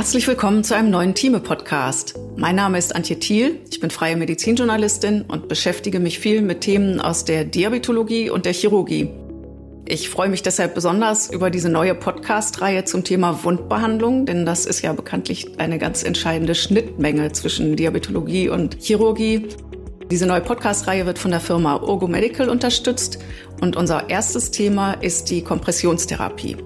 Herzlich willkommen zu einem neuen Thieme-Podcast. Mein Name ist Antje Thiel, ich bin freie Medizinjournalistin und beschäftige mich viel mit Themen aus der Diabetologie und der Chirurgie. Ich freue mich deshalb besonders über diese neue Podcast-Reihe zum Thema Wundbehandlung, denn das ist ja bekanntlich eine ganz entscheidende Schnittmenge zwischen Diabetologie und Chirurgie. Diese neue Podcast-Reihe wird von der Firma Urgo Medical unterstützt und unser erstes Thema ist die Kompressionstherapie.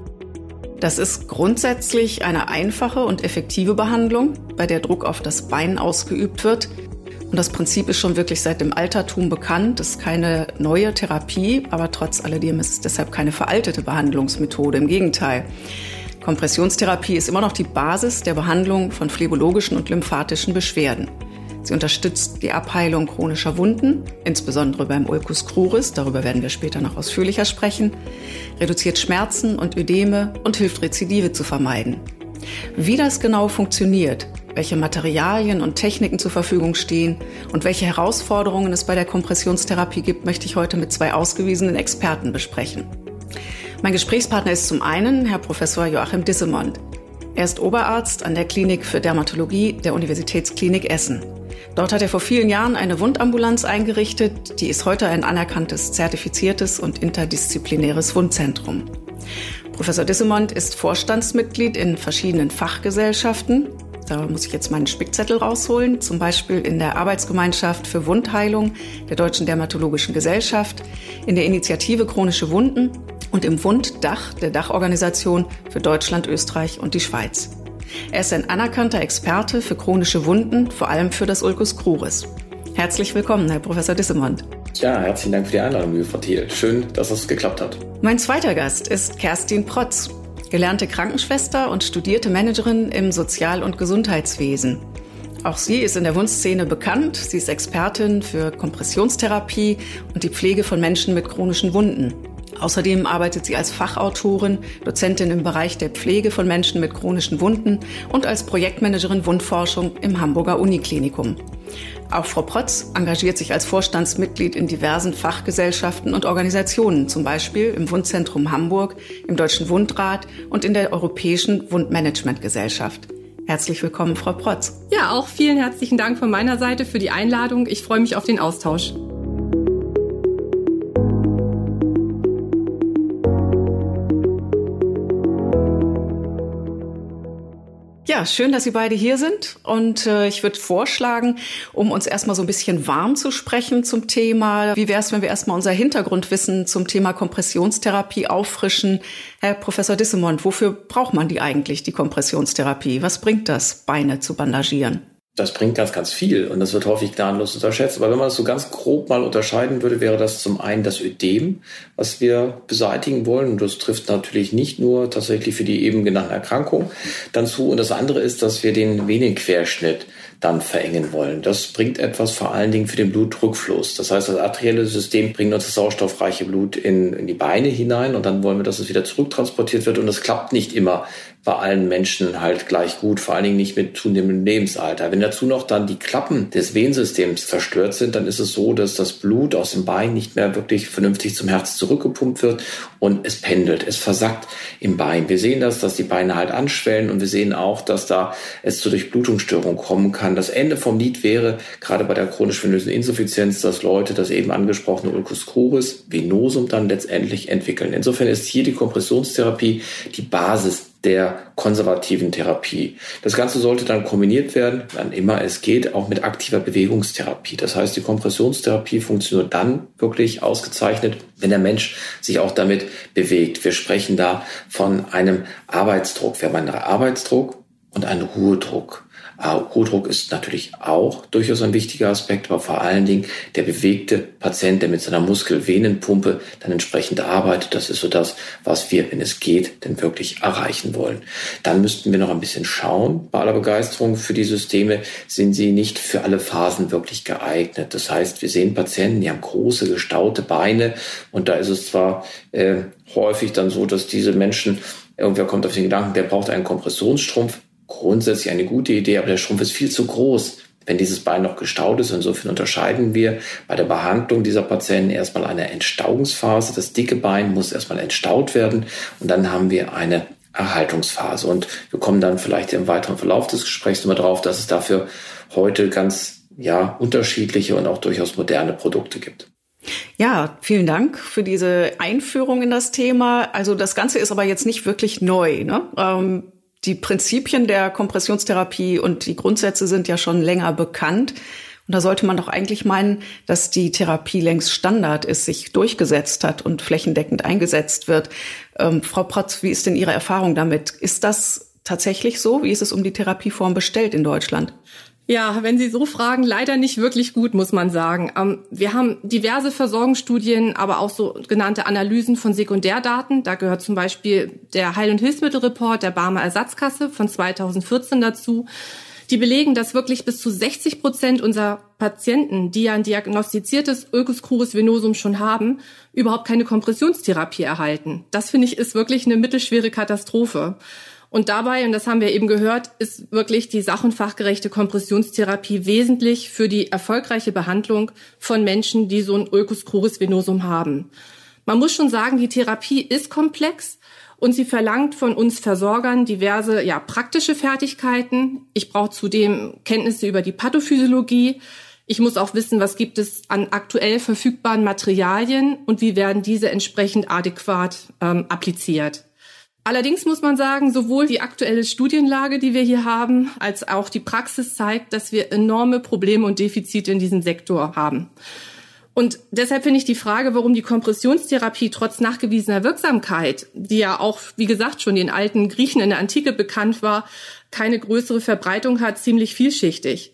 Das ist grundsätzlich eine einfache und effektive Behandlung, bei der Druck auf das Bein ausgeübt wird. Und das Prinzip ist schon wirklich seit dem Altertum bekannt. Ist keine neue Therapie, aber trotz alledem ist es deshalb keine veraltete Behandlungsmethode. Im Gegenteil. Kompressionstherapie ist immer noch die Basis der Behandlung von phlebologischen und lymphatischen Beschwerden. Sie unterstützt die Abheilung chronischer Wunden, insbesondere beim Ulcus cruris, darüber werden wir später noch ausführlicher sprechen, reduziert Schmerzen und Ödeme und hilft Rezidive zu vermeiden. Wie das genau funktioniert, welche Materialien und Techniken zur Verfügung stehen und welche Herausforderungen es bei der Kompressionstherapie gibt, möchte ich heute mit zwei ausgewiesenen Experten besprechen. Mein Gesprächspartner ist zum einen Herr Professor Joachim Dissemond. Er ist Oberarzt an der Klinik für Dermatologie der Universitätsklinik Essen. Dort hat er vor vielen Jahren eine Wundambulanz eingerichtet. Die ist heute ein anerkanntes, zertifiziertes und interdisziplinäres Wundzentrum. Professor Dissemont ist Vorstandsmitglied in verschiedenen Fachgesellschaften. Da muss ich jetzt meinen Spickzettel rausholen, zum Beispiel in der Arbeitsgemeinschaft für Wundheilung der Deutschen Dermatologischen Gesellschaft, in der Initiative Chronische Wunden und im Wunddach der Dachorganisation für Deutschland, Österreich und die Schweiz. Er ist ein anerkannter Experte für chronische Wunden, vor allem für das Ulcus cruris. Herzlich willkommen, Herr Professor Dissemont. Ja, herzlichen Dank für die Einladung, liebe Frau Thiel. Schön, dass es geklappt hat. Mein zweiter Gast ist Kerstin Protz, gelernte Krankenschwester und studierte Managerin im Sozial- und Gesundheitswesen. Auch sie ist in der Wundszene bekannt. Sie ist Expertin für Kompressionstherapie und die Pflege von Menschen mit chronischen Wunden. Außerdem arbeitet sie als Fachautorin, Dozentin im Bereich der Pflege von Menschen mit chronischen Wunden und als Projektmanagerin Wundforschung im Hamburger Uniklinikum. Auch Frau Protz engagiert sich als Vorstandsmitglied in diversen Fachgesellschaften und Organisationen, zum Beispiel im Wundzentrum Hamburg, im Deutschen Wundrat und in der Europäischen Wundmanagementgesellschaft. Herzlich willkommen, Frau Protz. Ja, auch vielen herzlichen Dank von meiner Seite für die Einladung. Ich freue mich auf den Austausch. Ja, schön, dass Sie beide hier sind. Und äh, ich würde vorschlagen, um uns erstmal so ein bisschen warm zu sprechen zum Thema, wie wäre es, wenn wir erstmal unser Hintergrundwissen zum Thema Kompressionstherapie auffrischen? Herr Professor Dissemont, wofür braucht man die eigentlich, die Kompressionstherapie? Was bringt das, Beine zu bandagieren? Das bringt ganz, ganz viel und das wird häufig gnadenlos unterschätzt. Aber wenn man das so ganz grob mal unterscheiden würde, wäre das zum einen das Ödem, was wir beseitigen wollen. Und das trifft natürlich nicht nur tatsächlich für die eben genannten Erkrankungen dann zu. Und das andere ist, dass wir den Venenquerschnitt dann verengen wollen. Das bringt etwas vor allen Dingen für den Blutrückfluss. Das heißt, das arterielle System bringt uns das sauerstoffreiche Blut in, in die Beine hinein und dann wollen wir, dass es wieder zurücktransportiert wird. Und das klappt nicht immer bei allen Menschen halt gleich gut, vor allen Dingen nicht mit zunehmendem Lebensalter. Wenn dazu noch dann die Klappen des Venensystems zerstört sind, dann ist es so, dass das Blut aus dem Bein nicht mehr wirklich vernünftig zum Herz zurückgepumpt wird und es pendelt, es versackt im Bein. Wir sehen das, dass die Beine halt anschwellen und wir sehen auch, dass da es zu Durchblutungsstörungen kommen kann. Das Ende vom Lied wäre, gerade bei der chronisch venösen Insuffizienz, dass Leute das eben angesprochene Ulcus cruris venosum dann letztendlich entwickeln. Insofern ist hier die Kompressionstherapie die Basis der konservativen Therapie. Das Ganze sollte dann kombiniert werden, wann immer es geht, auch mit aktiver Bewegungstherapie. Das heißt, die Kompressionstherapie funktioniert dann wirklich ausgezeichnet, wenn der Mensch sich auch damit bewegt. Wir sprechen da von einem Arbeitsdruck. Wir haben einen Arbeitsdruck und einen Ruhedruck. Blutdruck ist natürlich auch durchaus ein wichtiger Aspekt, aber vor allen Dingen der bewegte Patient, der mit seiner Muskelvenenpumpe dann entsprechend arbeitet. Das ist so das, was wir, wenn es geht, denn wirklich erreichen wollen. Dann müssten wir noch ein bisschen schauen. Bei aller Begeisterung für die Systeme sind sie nicht für alle Phasen wirklich geeignet. Das heißt, wir sehen Patienten, die haben große gestaute Beine und da ist es zwar äh, häufig dann so, dass diese Menschen Irgendwer kommt auf den Gedanken, der braucht einen Kompressionsstrumpf grundsätzlich eine gute Idee, aber der Strumpf ist viel zu groß, wenn dieses Bein noch gestaut ist. Insofern unterscheiden wir bei der Behandlung dieser Patienten erstmal eine Entstauungsphase. Das dicke Bein muss erstmal entstaut werden und dann haben wir eine Erhaltungsphase. Und wir kommen dann vielleicht im weiteren Verlauf des Gesprächs nochmal drauf, dass es dafür heute ganz ja, unterschiedliche und auch durchaus moderne Produkte gibt. Ja, vielen Dank für diese Einführung in das Thema. Also das Ganze ist aber jetzt nicht wirklich neu. Ne? Ähm, die Prinzipien der Kompressionstherapie und die Grundsätze sind ja schon länger bekannt. Und da sollte man doch eigentlich meinen, dass die Therapie längst Standard ist, sich durchgesetzt hat und flächendeckend eingesetzt wird. Ähm, Frau Protz, wie ist denn Ihre Erfahrung damit? Ist das tatsächlich so? Wie ist es um die Therapieform bestellt in Deutschland? Ja, wenn Sie so fragen, leider nicht wirklich gut, muss man sagen. Ähm, wir haben diverse Versorgungsstudien, aber auch so genannte Analysen von Sekundärdaten. Da gehört zum Beispiel der Heil- und Hilfsmittelreport der Barmer Ersatzkasse von 2014 dazu. Die belegen, dass wirklich bis zu 60 Prozent unserer Patienten, die ja ein diagnostiziertes crurus venosum schon haben, überhaupt keine Kompressionstherapie erhalten. Das finde ich ist wirklich eine mittelschwere Katastrophe. Und dabei, und das haben wir eben gehört, ist wirklich die sach- und fachgerechte Kompressionstherapie wesentlich für die erfolgreiche Behandlung von Menschen, die so ein Ulcus crurus venosum haben. Man muss schon sagen, die Therapie ist komplex und sie verlangt von uns Versorgern diverse ja, praktische Fertigkeiten. Ich brauche zudem Kenntnisse über die Pathophysiologie. Ich muss auch wissen, was gibt es an aktuell verfügbaren Materialien und wie werden diese entsprechend adäquat ähm, appliziert. Allerdings muss man sagen, sowohl die aktuelle Studienlage, die wir hier haben, als auch die Praxis zeigt, dass wir enorme Probleme und Defizite in diesem Sektor haben. Und deshalb finde ich die Frage, warum die Kompressionstherapie trotz nachgewiesener Wirksamkeit, die ja auch, wie gesagt, schon den alten Griechen in der Antike bekannt war, keine größere Verbreitung hat, ziemlich vielschichtig.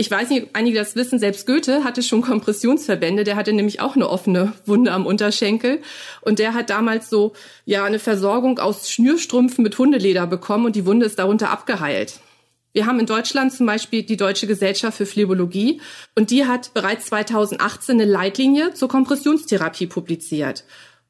Ich weiß nicht, einige das wissen, selbst Goethe hatte schon Kompressionsverbände, der hatte nämlich auch eine offene Wunde am Unterschenkel und der hat damals so ja eine Versorgung aus Schnürstrümpfen mit Hundeleder bekommen und die Wunde ist darunter abgeheilt. Wir haben in Deutschland zum Beispiel die Deutsche Gesellschaft für Phlebologie und die hat bereits 2018 eine Leitlinie zur Kompressionstherapie publiziert.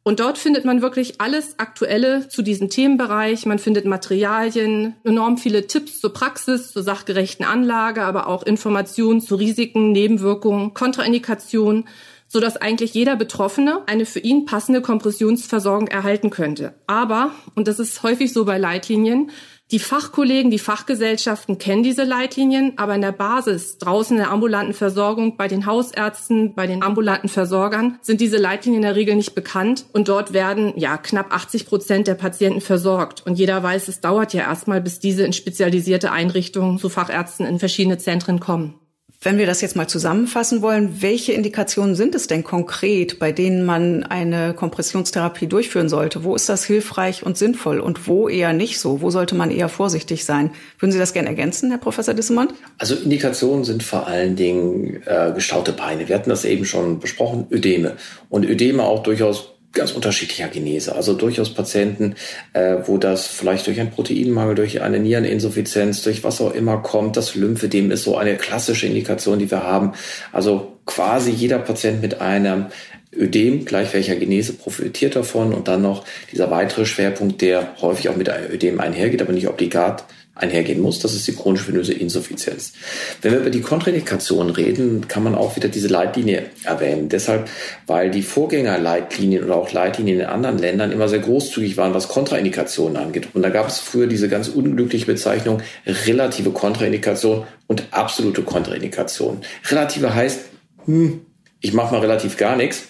Und dort findet man wirklich alles Aktuelle zu diesem Themenbereich. Man findet Materialien, enorm viele Tipps zur Praxis, zur sachgerechten Anlage, aber auch Informationen zu Risiken, Nebenwirkungen, Kontraindikationen, sodass eigentlich jeder Betroffene eine für ihn passende Kompressionsversorgung erhalten könnte. Aber, und das ist häufig so bei Leitlinien, die Fachkollegen, die Fachgesellschaften kennen diese Leitlinien, aber in der Basis, draußen in der ambulanten Versorgung, bei den Hausärzten, bei den ambulanten Versorgern, sind diese Leitlinien in der Regel nicht bekannt und dort werden ja knapp 80 Prozent der Patienten versorgt. Und jeder weiß, es dauert ja erstmal, bis diese in spezialisierte Einrichtungen zu Fachärzten in verschiedene Zentren kommen. Wenn wir das jetzt mal zusammenfassen wollen, welche Indikationen sind es denn konkret, bei denen man eine Kompressionstherapie durchführen sollte? Wo ist das hilfreich und sinnvoll und wo eher nicht so? Wo sollte man eher vorsichtig sein? Würden Sie das gerne ergänzen, Herr Professor Dissemont? Also Indikationen sind vor allen Dingen äh, gestaute Beine. Wir hatten das eben schon besprochen, Ödeme. Und Ödeme auch durchaus ganz unterschiedlicher Genese. Also durchaus Patienten, äh, wo das vielleicht durch einen Proteinmangel, durch eine Niereninsuffizienz, durch was auch immer kommt. Das Lymphedem ist so eine klassische Indikation, die wir haben. Also quasi jeder Patient mit einem Ödem, gleich welcher Genese, profitiert davon. Und dann noch dieser weitere Schwerpunkt, der häufig auch mit Ödem einhergeht, aber nicht obligat einhergehen muss. Das ist die chronisch venöse Insuffizienz. Wenn wir über die Kontraindikationen reden, kann man auch wieder diese Leitlinie erwähnen. Deshalb, weil die Vorgängerleitlinien oder auch Leitlinien in anderen Ländern immer sehr großzügig waren, was Kontraindikationen angeht. Und da gab es früher diese ganz unglückliche Bezeichnung relative Kontraindikation und absolute Kontraindikation. Relative heißt, hm, ich mache mal relativ gar nichts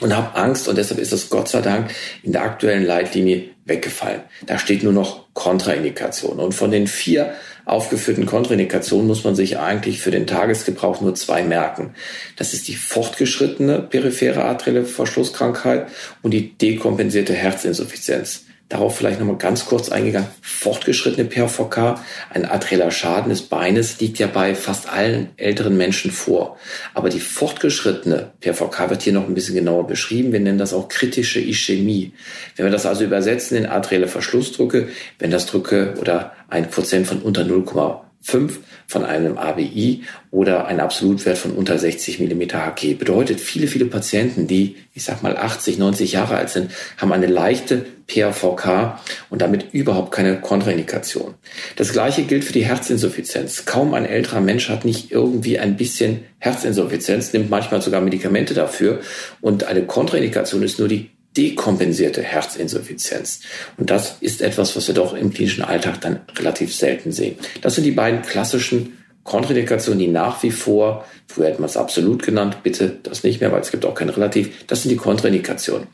und habe Angst und deshalb ist das Gott sei Dank in der aktuellen Leitlinie weggefallen. Da steht nur noch Kontraindikation. Und von den vier aufgeführten Kontraindikationen muss man sich eigentlich für den Tagesgebrauch nur zwei merken. Das ist die fortgeschrittene periphere arterielle Verschlusskrankheit und die dekompensierte Herzinsuffizienz. Darauf vielleicht nochmal ganz kurz eingegangen. Fortgeschrittene PVK, ein arterieller Schaden des Beines, liegt ja bei fast allen älteren Menschen vor. Aber die fortgeschrittene PVK wird hier noch ein bisschen genauer beschrieben. Wir nennen das auch kritische Ischämie. Wenn wir das also übersetzen in arterielle Verschlussdrücke, wenn das Drücke oder ein Prozent von unter 0,5 von einem ABI oder ein Absolutwert von unter 60 mm Hg. Bedeutet, viele, viele Patienten, die, ich sag mal, 80, 90 Jahre alt sind, haben eine leichte PAVK und damit überhaupt keine Kontraindikation. Das gleiche gilt für die Herzinsuffizienz. Kaum ein älterer Mensch hat nicht irgendwie ein bisschen Herzinsuffizienz, nimmt manchmal sogar Medikamente dafür und eine Kontraindikation ist nur die dekompensierte Herzinsuffizienz. Und das ist etwas, was wir doch im klinischen Alltag dann relativ selten sehen. Das sind die beiden klassischen Kontraindikationen, die nach wie vor, früher hätten wir es absolut genannt, bitte das nicht mehr, weil es gibt auch kein Relativ, das sind die Kontraindikationen.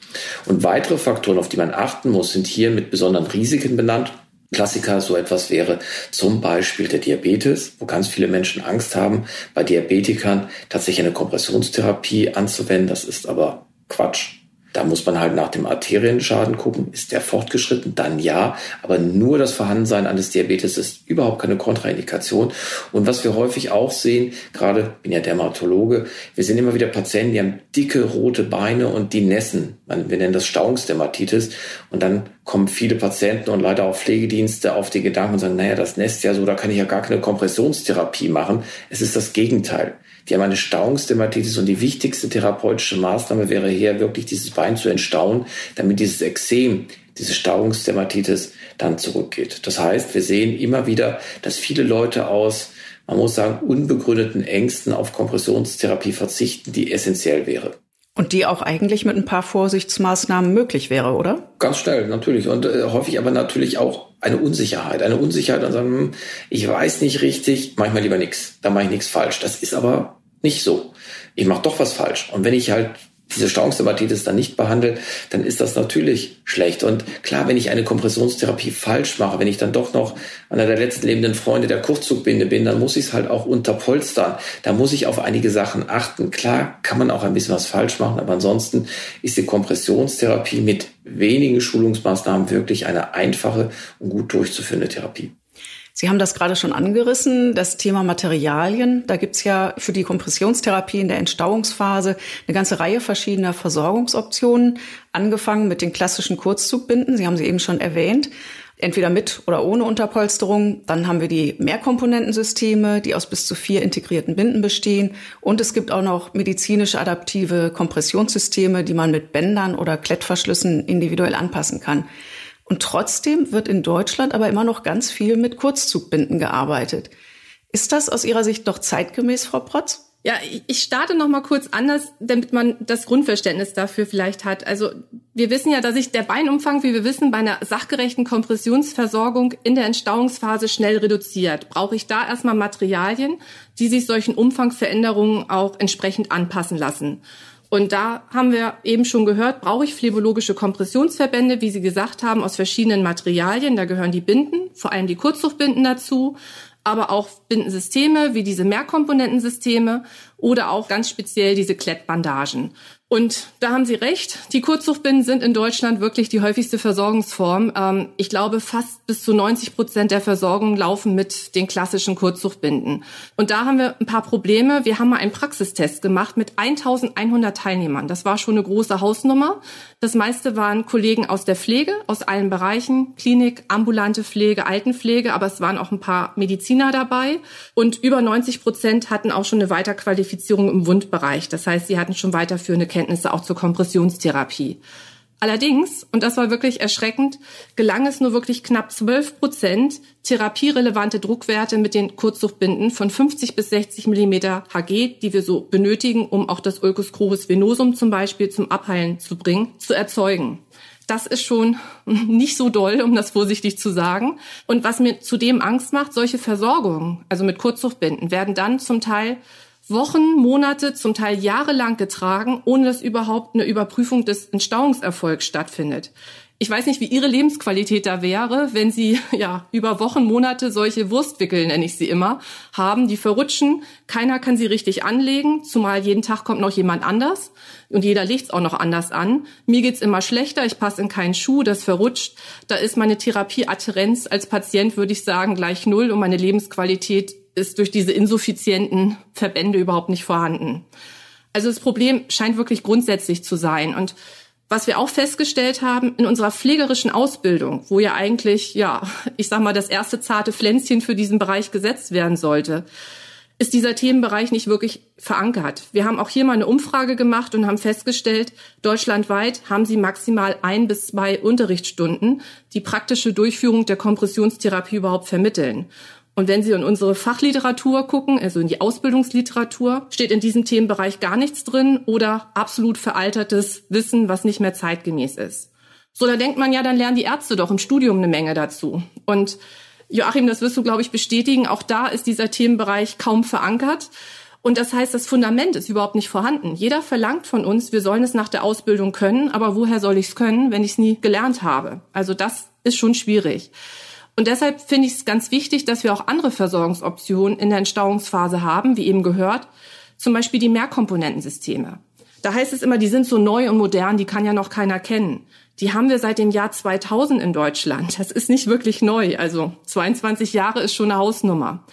Und weitere Faktoren, auf die man achten muss, sind hier mit besonderen Risiken benannt. Klassiker so etwas wäre zum Beispiel der Diabetes, wo ganz viele Menschen Angst haben, bei Diabetikern tatsächlich eine Kompressionstherapie anzuwenden. Das ist aber Quatsch. Da muss man halt nach dem Arterienschaden gucken. Ist der fortgeschritten? Dann ja. Aber nur das Vorhandensein eines Diabetes ist überhaupt keine Kontraindikation. Und was wir häufig auch sehen, gerade bin ja Dermatologe, wir sehen immer wieder Patienten, die haben dicke rote Beine und die nässen. Wir nennen das Stauungsdermatitis. Und dann kommen viele Patienten und leider auch Pflegedienste auf die Gedanken und sagen, naja, das nässt ja so, da kann ich ja gar keine Kompressionstherapie machen. Es ist das Gegenteil. Die haben eine Stauungsdermatitis und die wichtigste therapeutische Maßnahme wäre hier wirklich dieses Bein zu entstauen, damit dieses Exem, diese Stauungsdermatitis dann zurückgeht. Das heißt, wir sehen immer wieder, dass viele Leute aus, man muss sagen, unbegründeten Ängsten auf Kompressionstherapie verzichten, die essentiell wäre. Und die auch eigentlich mit ein paar Vorsichtsmaßnahmen möglich wäre, oder? Ganz schnell, natürlich. Und äh, häufig aber natürlich auch eine Unsicherheit. Eine Unsicherheit und sagen, hm, ich weiß nicht richtig, manchmal lieber nichts. Da mache ich nichts falsch. Das ist aber nicht so. Ich mache doch was falsch. Und wenn ich halt diese Stauungsdermatitis dann nicht behandle, dann ist das natürlich schlecht. Und klar, wenn ich eine Kompressionstherapie falsch mache, wenn ich dann doch noch einer der letzten lebenden Freunde der Kurzzugbinde bin, dann muss ich es halt auch unterpolstern. Da muss ich auf einige Sachen achten. Klar kann man auch ein bisschen was falsch machen, aber ansonsten ist die Kompressionstherapie mit wenigen Schulungsmaßnahmen wirklich eine einfache und gut durchzuführende Therapie. Sie haben das gerade schon angerissen, das Thema Materialien. Da gibt's ja für die Kompressionstherapie in der Entstauungsphase eine ganze Reihe verschiedener Versorgungsoptionen, angefangen mit den klassischen Kurzzugbinden. Sie haben sie eben schon erwähnt. Entweder mit oder ohne Unterpolsterung. Dann haben wir die Mehrkomponentensysteme, die aus bis zu vier integrierten Binden bestehen. Und es gibt auch noch medizinisch adaptive Kompressionssysteme, die man mit Bändern oder Klettverschlüssen individuell anpassen kann. Und trotzdem wird in Deutschland aber immer noch ganz viel mit Kurzzugbinden gearbeitet. Ist das aus Ihrer Sicht noch zeitgemäß, Frau Protz? Ja, ich starte noch mal kurz anders, damit man das Grundverständnis dafür vielleicht hat. Also wir wissen ja, dass sich der Beinumfang, wie wir wissen, bei einer sachgerechten Kompressionsversorgung in der Entstauungsphase schnell reduziert. Brauche ich da erstmal Materialien, die sich solchen Umfangveränderungen auch entsprechend anpassen lassen. Und da haben wir eben schon gehört, brauche ich phlebologische Kompressionsverbände, wie Sie gesagt haben, aus verschiedenen Materialien. Da gehören die Binden, vor allem die Kurzzuchtbinden dazu, aber auch Bindensysteme wie diese Mehrkomponentensysteme oder auch ganz speziell diese Klettbandagen. Und da haben Sie recht, die Kurzzuchtbinden sind in Deutschland wirklich die häufigste Versorgungsform. Ähm, ich glaube, fast bis zu 90 Prozent der Versorgung laufen mit den klassischen Kurzzuchtbinden. Und da haben wir ein paar Probleme. Wir haben mal einen Praxistest gemacht mit 1100 Teilnehmern. Das war schon eine große Hausnummer. Das meiste waren Kollegen aus der Pflege, aus allen Bereichen, Klinik, ambulante Pflege, Altenpflege, aber es waren auch ein paar Mediziner dabei. Und über 90 Prozent hatten auch schon eine Weiterqualifizierung im Wundbereich. Das heißt, sie hatten schon weiterführende Kenntnisse auch zur Kompressionstherapie. Allerdings, und das war wirklich erschreckend, gelang es nur wirklich knapp 12 Prozent, therapierelevante Druckwerte mit den Kurzzuchtbinden von 50 bis 60 Millimeter Hg, die wir so benötigen, um auch das Ulcus crurus venosum zum Beispiel zum Abheilen zu bringen, zu erzeugen. Das ist schon nicht so doll, um das vorsichtig zu sagen. Und was mir zudem Angst macht, solche Versorgungen, also mit Kurzzuchtbinden, werden dann zum Teil Wochen, Monate, zum Teil jahrelang getragen, ohne dass überhaupt eine Überprüfung des Entstauungserfolgs stattfindet. Ich weiß nicht, wie Ihre Lebensqualität da wäre, wenn Sie ja über Wochen, Monate solche Wurstwickel, nenne ich sie immer, haben, die verrutschen. Keiner kann sie richtig anlegen, zumal jeden Tag kommt noch jemand anders und jeder legt's auch noch anders an. Mir geht's immer schlechter, ich passe in keinen Schuh, das verrutscht. Da ist meine Therapieadherenz als Patient, würde ich sagen, gleich null und meine Lebensqualität ist durch diese insuffizienten Verbände überhaupt nicht vorhanden. Also das Problem scheint wirklich grundsätzlich zu sein. Und was wir auch festgestellt haben in unserer pflegerischen Ausbildung, wo ja eigentlich, ja, ich sag mal, das erste zarte Pflänzchen für diesen Bereich gesetzt werden sollte, ist dieser Themenbereich nicht wirklich verankert. Wir haben auch hier mal eine Umfrage gemacht und haben festgestellt, deutschlandweit haben sie maximal ein bis zwei Unterrichtsstunden, die praktische Durchführung der Kompressionstherapie überhaupt vermitteln. Und wenn Sie in unsere Fachliteratur gucken, also in die Ausbildungsliteratur, steht in diesem Themenbereich gar nichts drin oder absolut veraltertes Wissen, was nicht mehr zeitgemäß ist. So, da denkt man ja, dann lernen die Ärzte doch im Studium eine Menge dazu. Und Joachim, das wirst du, glaube ich, bestätigen, auch da ist dieser Themenbereich kaum verankert. Und das heißt, das Fundament ist überhaupt nicht vorhanden. Jeder verlangt von uns, wir sollen es nach der Ausbildung können, aber woher soll ich es können, wenn ich es nie gelernt habe? Also das ist schon schwierig. Und deshalb finde ich es ganz wichtig, dass wir auch andere Versorgungsoptionen in der Entstauungsphase haben, wie eben gehört, zum Beispiel die Mehrkomponentensysteme. Da heißt es immer, die sind so neu und modern, die kann ja noch keiner kennen. Die haben wir seit dem Jahr 2000 in Deutschland. Das ist nicht wirklich neu. Also 22 Jahre ist schon eine Hausnummer.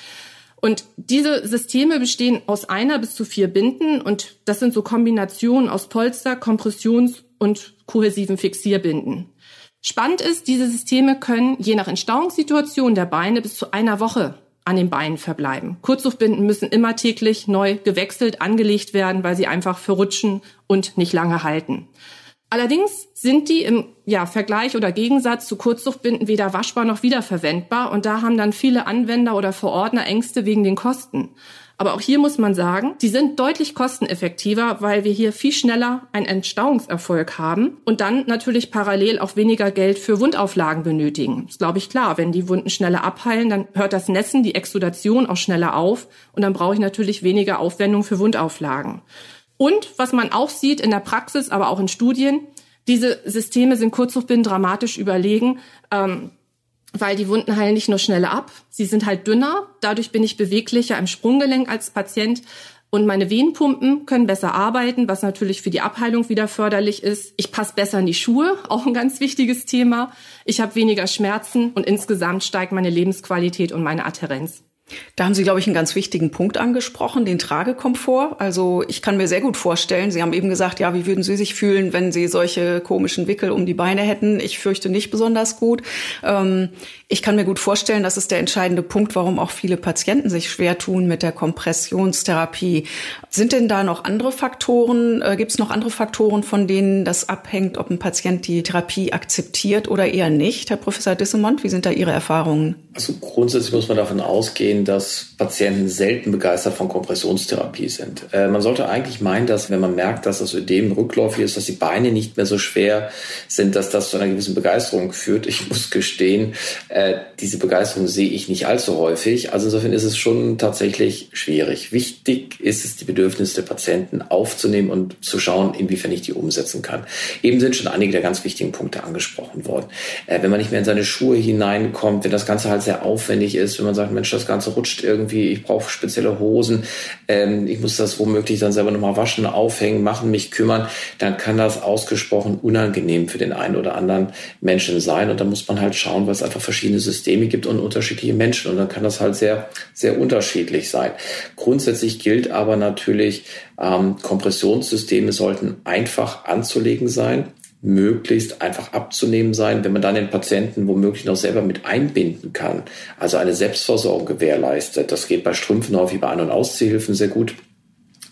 Und diese Systeme bestehen aus einer bis zu vier Binden und das sind so Kombinationen aus Polster, Kompressions- und kohäsiven Fixierbinden. Spannend ist, diese Systeme können je nach Entstauungssituation der Beine bis zu einer Woche an den Beinen verbleiben. Kurzsuchtbinden müssen immer täglich neu gewechselt, angelegt werden, weil sie einfach verrutschen und nicht lange halten. Allerdings sind die im ja, Vergleich oder Gegensatz zu Kurzsuchtbinden weder waschbar noch wiederverwendbar und da haben dann viele Anwender oder Verordner Ängste wegen den Kosten. Aber auch hier muss man sagen, die sind deutlich kosteneffektiver, weil wir hier viel schneller einen Entstauungserfolg haben und dann natürlich parallel auch weniger Geld für Wundauflagen benötigen. Das ist, glaube ich, klar. Wenn die Wunden schneller abheilen, dann hört das Nässen, die Exudation auch schneller auf und dann brauche ich natürlich weniger Aufwendung für Wundauflagen. Und was man auch sieht in der Praxis, aber auch in Studien, diese Systeme sind Kurzsuchtbinden dramatisch überlegen. Ähm, weil die Wunden heilen nicht nur schneller ab, sie sind halt dünner, dadurch bin ich beweglicher im Sprunggelenk als Patient und meine Venenpumpen können besser arbeiten, was natürlich für die Abheilung wieder förderlich ist. Ich passe besser in die Schuhe, auch ein ganz wichtiges Thema. Ich habe weniger Schmerzen und insgesamt steigt meine Lebensqualität und meine Adherenz. Da haben Sie, glaube ich, einen ganz wichtigen Punkt angesprochen, den Tragekomfort. Also ich kann mir sehr gut vorstellen, Sie haben eben gesagt, ja, wie würden Sie sich fühlen, wenn Sie solche komischen Wickel um die Beine hätten? Ich fürchte nicht besonders gut. Ähm, ich kann mir gut vorstellen, das ist der entscheidende Punkt, warum auch viele Patienten sich schwer tun mit der Kompressionstherapie. Sind denn da noch andere Faktoren? Äh, Gibt es noch andere Faktoren, von denen das abhängt, ob ein Patient die Therapie akzeptiert oder eher nicht? Herr Professor Dissemont, wie sind da Ihre Erfahrungen? Also grundsätzlich muss man davon ausgehen, dass Patienten selten begeistert von Kompressionstherapie sind. Äh, man sollte eigentlich meinen, dass wenn man merkt, dass das Ödem rückläufig ist, dass die Beine nicht mehr so schwer sind, dass das zu einer gewissen Begeisterung führt. Ich muss gestehen, äh, diese Begeisterung sehe ich nicht allzu häufig. Also insofern ist es schon tatsächlich schwierig. Wichtig ist es, die Bedürfnisse der Patienten aufzunehmen und zu schauen, inwiefern ich die umsetzen kann. Eben sind schon einige der ganz wichtigen Punkte angesprochen worden. Äh, wenn man nicht mehr in seine Schuhe hineinkommt, wenn das Ganze halt sehr aufwendig ist, wenn man sagt, Mensch, das Ganze Ganze rutscht irgendwie, ich brauche spezielle Hosen, ähm, ich muss das womöglich dann selber nochmal waschen, aufhängen, machen, mich kümmern, dann kann das ausgesprochen unangenehm für den einen oder anderen Menschen sein. Und da muss man halt schauen, weil es einfach verschiedene Systeme gibt und unterschiedliche Menschen. Und dann kann das halt sehr, sehr unterschiedlich sein. Grundsätzlich gilt aber natürlich, ähm, Kompressionssysteme sollten einfach anzulegen sein möglichst einfach abzunehmen sein, wenn man dann den Patienten womöglich noch selber mit einbinden kann, also eine Selbstversorgung gewährleistet. Das geht bei Strümpfen häufig bei An- und Ausziehhilfen sehr gut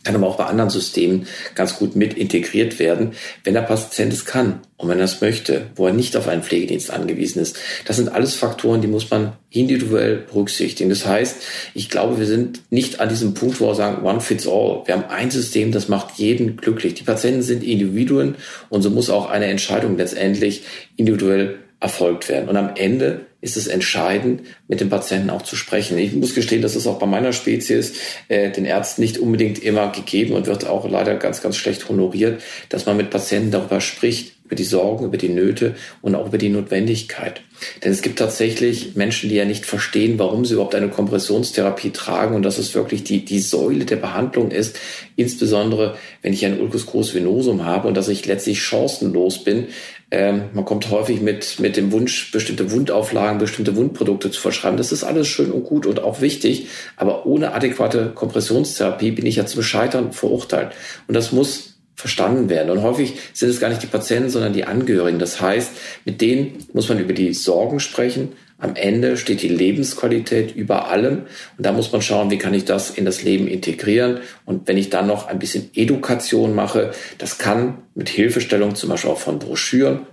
kann aber auch bei anderen Systemen ganz gut mit integriert werden, wenn der Patient es kann und wenn er es möchte, wo er nicht auf einen Pflegedienst angewiesen ist. Das sind alles Faktoren, die muss man individuell berücksichtigen. Das heißt, ich glaube, wir sind nicht an diesem Punkt, wo wir sagen, one fits all. Wir haben ein System, das macht jeden glücklich. Die Patienten sind Individuen und so muss auch eine Entscheidung letztendlich individuell erfolgt werden. Und am Ende ist es entscheidend, mit dem Patienten auch zu sprechen. Ich muss gestehen, das ist auch bei meiner Spezies äh, den Ärzten nicht unbedingt immer gegeben und wird auch leider ganz, ganz schlecht honoriert, dass man mit Patienten darüber spricht, über die Sorgen, über die Nöte und auch über die Notwendigkeit. Denn es gibt tatsächlich Menschen, die ja nicht verstehen, warum sie überhaupt eine Kompressionstherapie tragen und dass es wirklich die, die Säule der Behandlung ist, insbesondere wenn ich ein Ulcus Groß Venosum habe und dass ich letztlich chancenlos bin, ähm, man kommt häufig mit, mit dem Wunsch, bestimmte Wundauflagen, bestimmte Wundprodukte zu verschreiben. Das ist alles schön und gut und auch wichtig. Aber ohne adäquate Kompressionstherapie bin ich ja zum Scheitern verurteilt. Und das muss verstanden werden. Und häufig sind es gar nicht die Patienten, sondern die Angehörigen. Das heißt, mit denen muss man über die Sorgen sprechen. Am Ende steht die Lebensqualität über allem. Und da muss man schauen, wie kann ich das in das Leben integrieren. Und wenn ich dann noch ein bisschen Education mache, das kann mit Hilfestellung zum Beispiel auch von Broschüren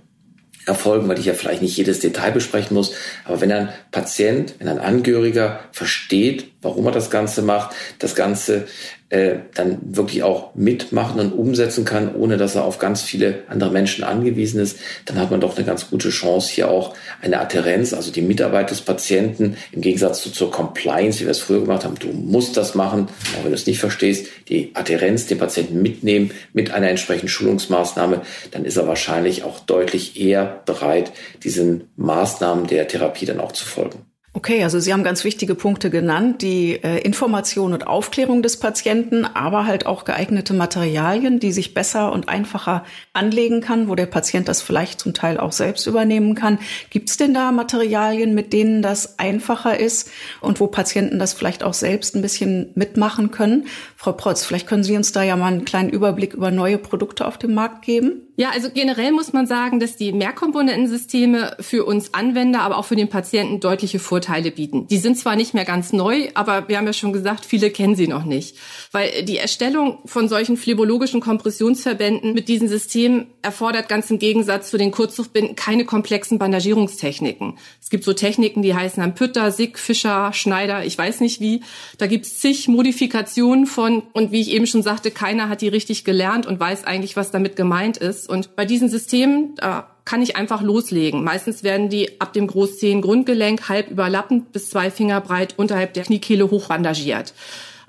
erfolgen, weil ich ja vielleicht nicht jedes Detail besprechen muss. Aber wenn ein Patient, wenn ein Angehöriger versteht, warum er das Ganze macht, das Ganze äh, dann wirklich auch mitmachen und umsetzen kann, ohne dass er auf ganz viele andere Menschen angewiesen ist, dann hat man doch eine ganz gute Chance, hier auch eine Adherenz, also die Mitarbeit des Patienten im Gegensatz zu, zur Compliance, wie wir es früher gemacht haben. Du musst das machen, auch wenn du es nicht verstehst, die Adherenz, den Patienten mitnehmen mit einer entsprechenden Schulungsmaßnahme, dann ist er wahrscheinlich auch deutlich eher bereit, diesen Maßnahmen der Therapie dann auch zu folgen. Okay, also Sie haben ganz wichtige Punkte genannt, die äh, Information und Aufklärung des Patienten, aber halt auch geeignete Materialien, die sich besser und einfacher anlegen kann, wo der Patient das vielleicht zum Teil auch selbst übernehmen kann. Gibt es denn da Materialien, mit denen das einfacher ist und wo Patienten das vielleicht auch selbst ein bisschen mitmachen können? Frau Protz, vielleicht können Sie uns da ja mal einen kleinen Überblick über neue Produkte auf dem Markt geben. Ja, also generell muss man sagen, dass die Mehrkomponentensysteme für uns Anwender, aber auch für den Patienten deutliche Vorteile bieten. Die sind zwar nicht mehr ganz neu, aber wir haben ja schon gesagt, viele kennen sie noch nicht. Weil die Erstellung von solchen phlebologischen Kompressionsverbänden mit diesen Systemen erfordert ganz im Gegensatz zu den Kurzzuchtbinden keine komplexen Bandagierungstechniken. Es gibt so Techniken, die heißen dann Pütter, Sick, Fischer, Schneider, ich weiß nicht wie. Da gibt's zig Modifikationen von und wie ich eben schon sagte, keiner hat die richtig gelernt und weiß eigentlich, was damit gemeint ist. Und bei diesen Systemen, da kann ich einfach loslegen. Meistens werden die ab dem Großzehen Grundgelenk halb überlappend bis zwei Finger breit unterhalb der Kniekehle hochbandagiert.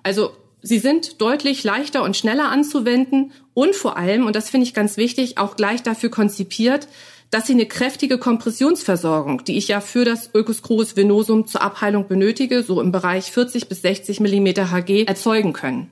Also sie sind deutlich leichter und schneller anzuwenden und vor allem, und das finde ich ganz wichtig, auch gleich dafür konzipiert, dass sie eine kräftige Kompressionsversorgung, die ich ja für das Ulcus venosum zur Abheilung benötige, so im Bereich 40 bis 60 Millimeter Hg, erzeugen können.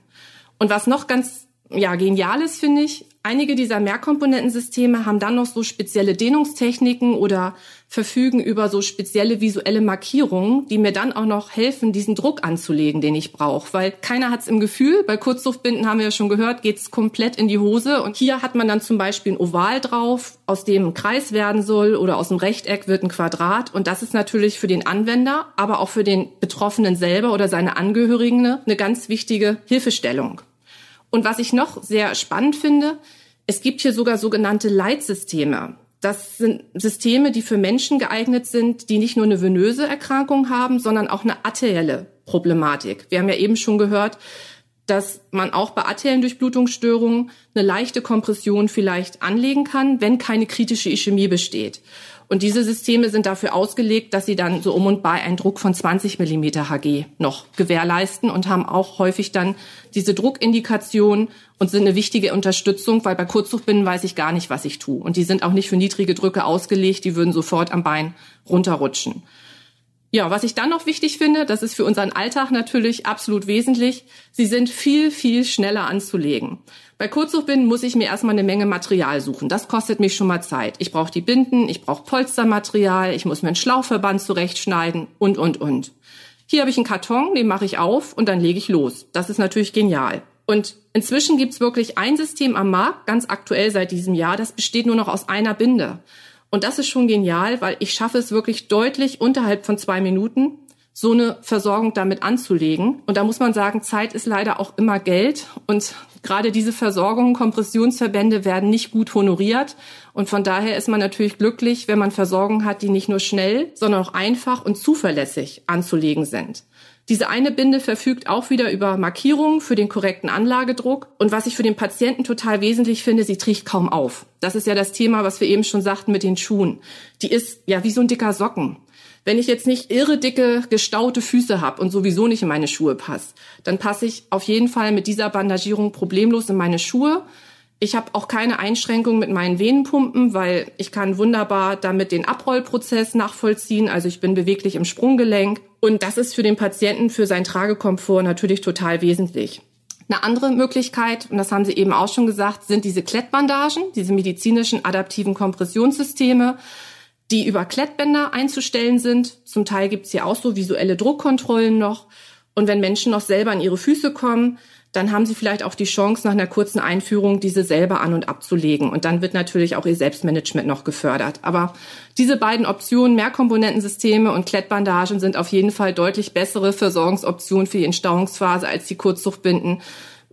Und was noch ganz ja, genial ist, finde ich, Einige dieser Mehrkomponentensysteme haben dann noch so spezielle Dehnungstechniken oder verfügen über so spezielle visuelle Markierungen, die mir dann auch noch helfen, diesen Druck anzulegen, den ich brauche. Weil keiner hat es im Gefühl, bei Kurzluftbinden haben wir ja schon gehört, geht es komplett in die Hose. Und hier hat man dann zum Beispiel ein Oval drauf, aus dem ein Kreis werden soll oder aus dem Rechteck wird ein Quadrat. Und das ist natürlich für den Anwender, aber auch für den Betroffenen selber oder seine Angehörigen eine ganz wichtige Hilfestellung. Und was ich noch sehr spannend finde, es gibt hier sogar sogenannte Leitsysteme. Das sind Systeme, die für Menschen geeignet sind, die nicht nur eine venöse Erkrankung haben, sondern auch eine arterielle Problematik. Wir haben ja eben schon gehört, dass man auch bei arteriellen Durchblutungsstörungen eine leichte Kompression vielleicht anlegen kann, wenn keine kritische Ischämie besteht. Und diese Systeme sind dafür ausgelegt, dass sie dann so um und bei einen Druck von 20 Millimeter Hg noch gewährleisten und haben auch häufig dann diese Druckindikation und sind eine wichtige Unterstützung, weil bei Kurzzuchtbinden weiß ich gar nicht, was ich tue. Und die sind auch nicht für niedrige Drücke ausgelegt, die würden sofort am Bein runterrutschen. Ja, was ich dann noch wichtig finde, das ist für unseren Alltag natürlich absolut wesentlich, sie sind viel, viel schneller anzulegen. Bei Kurzsuchbinden muss ich mir erstmal eine Menge Material suchen. Das kostet mich schon mal Zeit. Ich brauche die Binden, ich brauche Polstermaterial, ich muss mir einen Schlauchverband zurechtschneiden und, und, und. Hier habe ich einen Karton, den mache ich auf und dann lege ich los. Das ist natürlich genial. Und inzwischen gibt's wirklich ein System am Markt, ganz aktuell seit diesem Jahr, das besteht nur noch aus einer Binde. Und das ist schon genial, weil ich schaffe es wirklich deutlich unterhalb von zwei Minuten, so eine Versorgung damit anzulegen. Und da muss man sagen, Zeit ist leider auch immer Geld. Und gerade diese Versorgung, Kompressionsverbände werden nicht gut honoriert. Und von daher ist man natürlich glücklich, wenn man Versorgung hat, die nicht nur schnell, sondern auch einfach und zuverlässig anzulegen sind. Diese eine Binde verfügt auch wieder über Markierungen für den korrekten Anlagedruck. Und was ich für den Patienten total wesentlich finde, sie trägt kaum auf. Das ist ja das Thema, was wir eben schon sagten mit den Schuhen. Die ist ja wie so ein dicker Socken. Wenn ich jetzt nicht irre dicke, gestaute Füße habe und sowieso nicht in meine Schuhe passe, dann passe ich auf jeden Fall mit dieser Bandagierung problemlos in meine Schuhe ich habe auch keine Einschränkung mit meinen Venenpumpen, weil ich kann wunderbar damit den Abrollprozess nachvollziehen. Also ich bin beweglich im Sprunggelenk. Und das ist für den Patienten, für seinen Tragekomfort natürlich total wesentlich. Eine andere Möglichkeit, und das haben Sie eben auch schon gesagt, sind diese Klettbandagen, diese medizinischen adaptiven Kompressionssysteme, die über Klettbänder einzustellen sind. Zum Teil gibt es hier auch so visuelle Druckkontrollen noch. Und wenn Menschen noch selber an ihre Füße kommen, dann haben sie vielleicht auch die Chance, nach einer kurzen Einführung diese selber an und abzulegen. Und dann wird natürlich auch ihr Selbstmanagement noch gefördert. Aber diese beiden Optionen, Mehrkomponentensysteme und Klettbandagen, sind auf jeden Fall deutlich bessere Versorgungsoptionen für die Entstauungsphase als die Kurzzuchtbinden,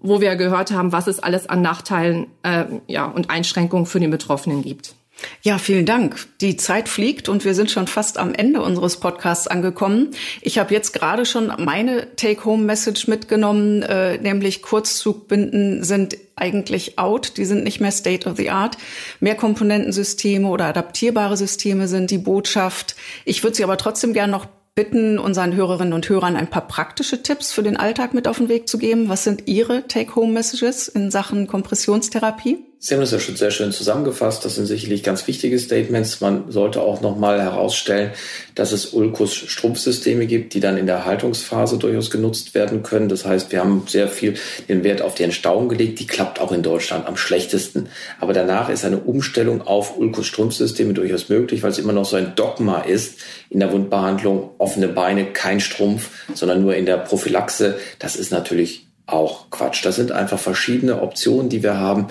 wo wir gehört haben, was es alles an Nachteilen äh, ja, und Einschränkungen für den Betroffenen gibt. Ja, vielen Dank. Die Zeit fliegt und wir sind schon fast am Ende unseres Podcasts angekommen. Ich habe jetzt gerade schon meine Take-Home-Message mitgenommen, äh, nämlich Kurzzugbinden sind eigentlich out, die sind nicht mehr State of the Art. Mehrkomponentensysteme oder adaptierbare Systeme sind die Botschaft. Ich würde Sie aber trotzdem gerne noch bitten, unseren Hörerinnen und Hörern ein paar praktische Tipps für den Alltag mit auf den Weg zu geben. Was sind Ihre Take-Home-Messages in Sachen Kompressionstherapie? Sie haben das ja schon sehr schön zusammengefasst. Das sind sicherlich ganz wichtige Statements. Man sollte auch nochmal herausstellen, dass es Ulkus-Strumpfsysteme gibt, die dann in der Haltungsphase durchaus genutzt werden können. Das heißt, wir haben sehr viel den Wert auf die Entstauung gelegt. Die klappt auch in Deutschland am schlechtesten. Aber danach ist eine Umstellung auf Ulkus-Strumpfsysteme durchaus möglich, weil es immer noch so ein Dogma ist in der Wundbehandlung. Offene Beine, kein Strumpf, sondern nur in der Prophylaxe. Das ist natürlich auch Quatsch. Das sind einfach verschiedene Optionen, die wir haben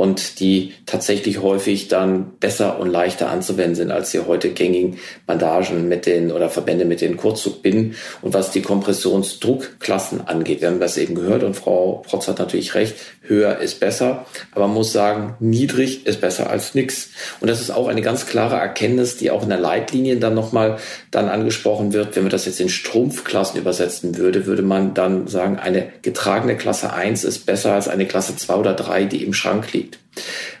und die tatsächlich häufig dann besser und leichter anzuwenden sind als die heute gängigen Bandagen mit den oder Verbände mit den Kurzzugbinden. Und was die Kompressionsdruckklassen angeht, wir haben das eben gehört und Frau Protz hat natürlich recht, höher ist besser, aber man muss sagen, niedrig ist besser als nichts. Und das ist auch eine ganz klare Erkenntnis, die auch in der Leitlinie dann nochmal dann angesprochen wird. Wenn man das jetzt in Strumpfklassen übersetzen würde, würde man dann sagen, eine getragene Klasse 1 ist besser als eine Klasse 2 oder 3, die im Schrank liegt.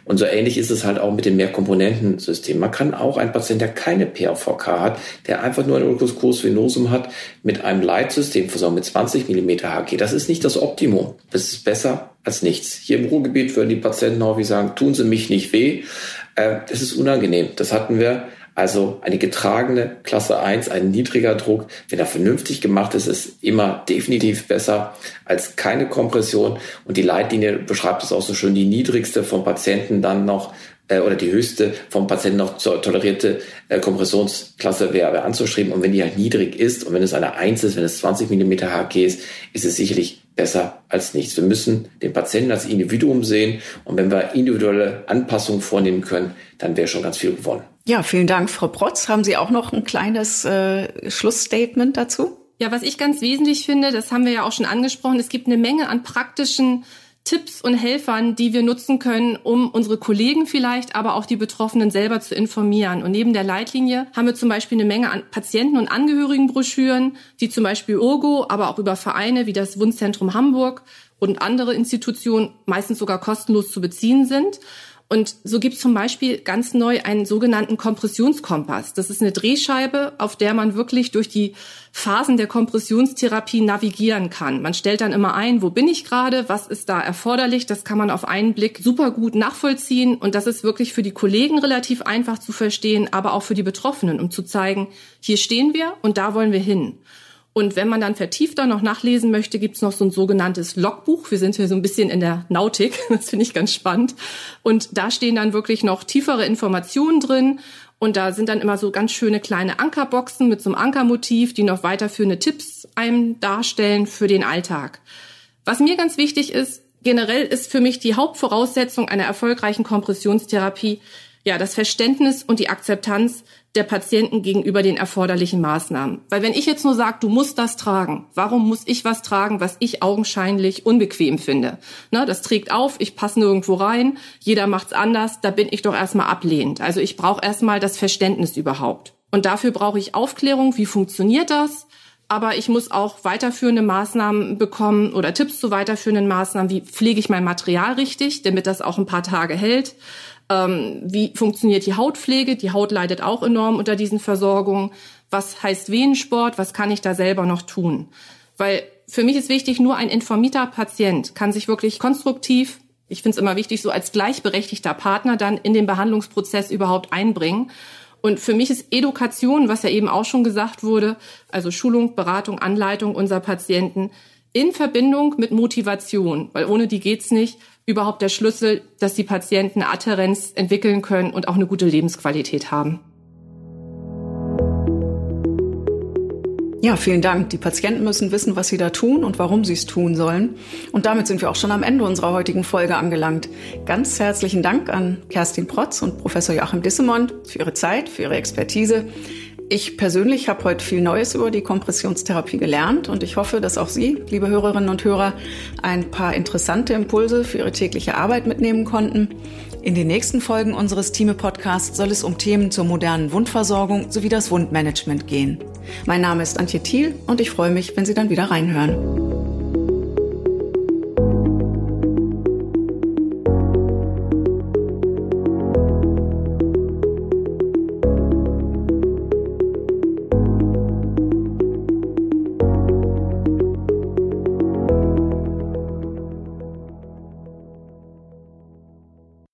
Und so ähnlich ist es halt auch mit dem Mehrkomponentensystem. Man kann auch ein Patient, der keine PAVK hat, der einfach nur ein Ulcus curs venosum hat, mit einem Leitsystem versorgen mit 20 mm HG. Das ist nicht das Optimum. Das ist besser als nichts. Hier im Ruhrgebiet würden die Patienten häufig sagen, tun Sie mich nicht weh. Äh, das ist unangenehm. Das hatten wir also eine getragene Klasse 1, ein niedriger Druck, wenn er vernünftig gemacht ist, ist immer definitiv besser als keine Kompression. Und die Leitlinie beschreibt es auch so schön, die niedrigste vom Patienten dann noch äh, oder die höchste vom Patienten noch tolerierte äh, Kompressionsklasse wäre anzuschreiben. Und wenn die halt niedrig ist und wenn es eine 1 ist, wenn es 20 mm HG ist, ist es sicherlich besser als nichts. Wir müssen den Patienten als Individuum sehen und wenn wir individuelle Anpassungen vornehmen können, dann wäre schon ganz viel gewonnen. Ja, vielen Dank, Frau Protz. Haben Sie auch noch ein kleines äh, Schlussstatement dazu? Ja, was ich ganz wesentlich finde, das haben wir ja auch schon angesprochen, es gibt eine Menge an praktischen Tipps und Helfern, die wir nutzen können, um unsere Kollegen vielleicht, aber auch die Betroffenen selber zu informieren. Und neben der Leitlinie haben wir zum Beispiel eine Menge an Patienten- und Angehörigenbroschüren, die zum Beispiel Urgo, aber auch über Vereine wie das Wundzentrum Hamburg und andere Institutionen meistens sogar kostenlos zu beziehen sind. Und so gibt es zum Beispiel ganz neu einen sogenannten Kompressionskompass. Das ist eine Drehscheibe, auf der man wirklich durch die Phasen der Kompressionstherapie navigieren kann. Man stellt dann immer ein, wo bin ich gerade, was ist da erforderlich. Das kann man auf einen Blick super gut nachvollziehen. Und das ist wirklich für die Kollegen relativ einfach zu verstehen, aber auch für die Betroffenen, um zu zeigen, hier stehen wir und da wollen wir hin. Und wenn man dann vertiefter noch nachlesen möchte, gibt's noch so ein sogenanntes Logbuch. Wir sind hier so ein bisschen in der Nautik. Das finde ich ganz spannend. Und da stehen dann wirklich noch tiefere Informationen drin. Und da sind dann immer so ganz schöne kleine Ankerboxen mit so einem Ankermotiv, die noch weiterführende Tipps einem darstellen für den Alltag. Was mir ganz wichtig ist, generell ist für mich die Hauptvoraussetzung einer erfolgreichen Kompressionstherapie ja das Verständnis und die Akzeptanz der Patienten gegenüber den erforderlichen Maßnahmen. Weil wenn ich jetzt nur sage, du musst das tragen, warum muss ich was tragen, was ich augenscheinlich unbequem finde? Na, das trägt auf, ich passe nirgendwo rein, jeder macht's anders, da bin ich doch erstmal ablehnend. Also ich brauche erstmal das Verständnis überhaupt. Und dafür brauche ich Aufklärung, wie funktioniert das? Aber ich muss auch weiterführende Maßnahmen bekommen oder Tipps zu weiterführenden Maßnahmen. Wie pflege ich mein Material richtig, damit das auch ein paar Tage hält? Ähm, wie funktioniert die Hautpflege? Die Haut leidet auch enorm unter diesen Versorgungen. Was heißt Venensport? Was kann ich da selber noch tun? Weil für mich ist wichtig, nur ein informierter Patient kann sich wirklich konstruktiv, ich finde es immer wichtig, so als gleichberechtigter Partner dann in den Behandlungsprozess überhaupt einbringen. Und für mich ist Education, was ja eben auch schon gesagt wurde, also Schulung, Beratung, Anleitung unserer Patienten in Verbindung mit Motivation, weil ohne die geht's nicht, überhaupt der Schlüssel, dass die Patienten Adherenz entwickeln können und auch eine gute Lebensqualität haben. Ja, vielen Dank. Die Patienten müssen wissen, was sie da tun und warum sie es tun sollen. Und damit sind wir auch schon am Ende unserer heutigen Folge angelangt. Ganz herzlichen Dank an Kerstin Protz und Professor Joachim Dissemont für ihre Zeit, für ihre Expertise. Ich persönlich habe heute viel Neues über die Kompressionstherapie gelernt und ich hoffe, dass auch Sie, liebe Hörerinnen und Hörer, ein paar interessante Impulse für Ihre tägliche Arbeit mitnehmen konnten. In den nächsten Folgen unseres Thieme-Podcasts soll es um Themen zur modernen Wundversorgung sowie das Wundmanagement gehen. Mein Name ist Antje Thiel und ich freue mich, wenn Sie dann wieder reinhören.